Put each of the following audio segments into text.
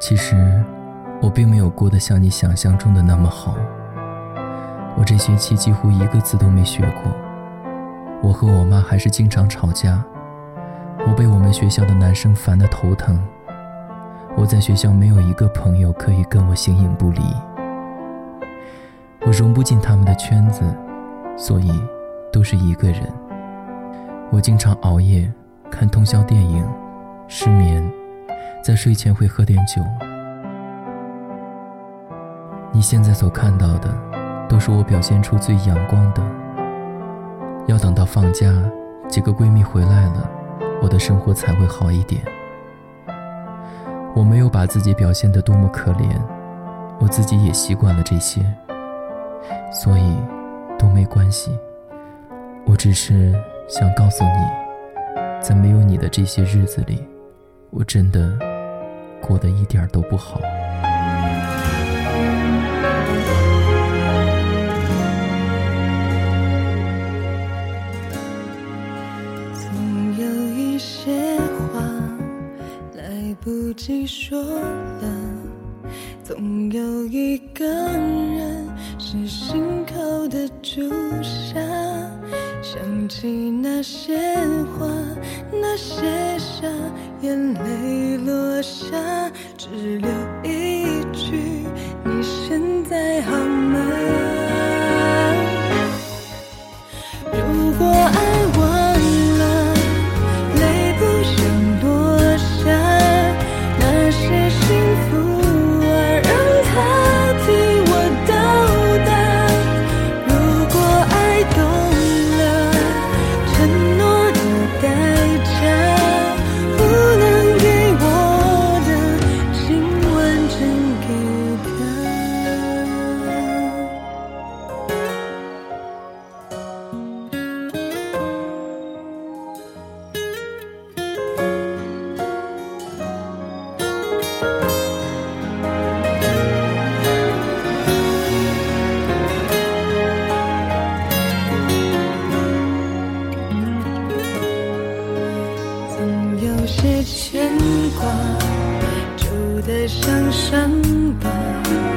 其实，我并没有过得像你想象中的那么好。我这学期几乎一个字都没学过。我和我妈还是经常吵架。我被我们学校的男生烦得头疼。我在学校没有一个朋友可以跟我形影不离。我融不进他们的圈子，所以都是一个人。我经常熬夜看通宵电影，失眠，在睡前会喝点酒。你现在所看到的，都是我表现出最阳光的。要等到放假，几个闺蜜回来了，我的生活才会好一点。我没有把自己表现得多么可怜，我自己也习惯了这些，所以都没关系。我只是想告诉你，在没有你的这些日子里，我真的过得一点都不好。总有一些话来不及说了，总有一个人是心口的朱砂。想起那些话，那些傻，眼泪落牵挂旧的像伤疤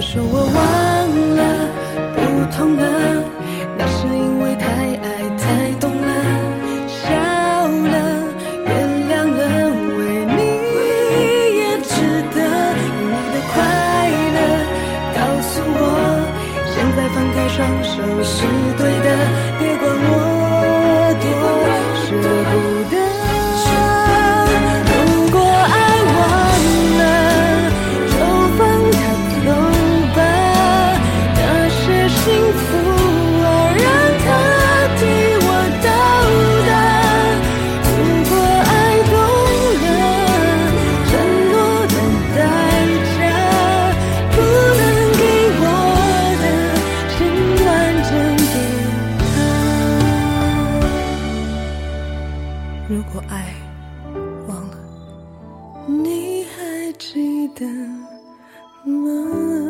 我说我忘了，不痛了，那是因为太爱太懂了，笑了，原谅了，为你也值得，你的快乐告诉我，现在放开双手是对的，别管我多舍不得。的梦？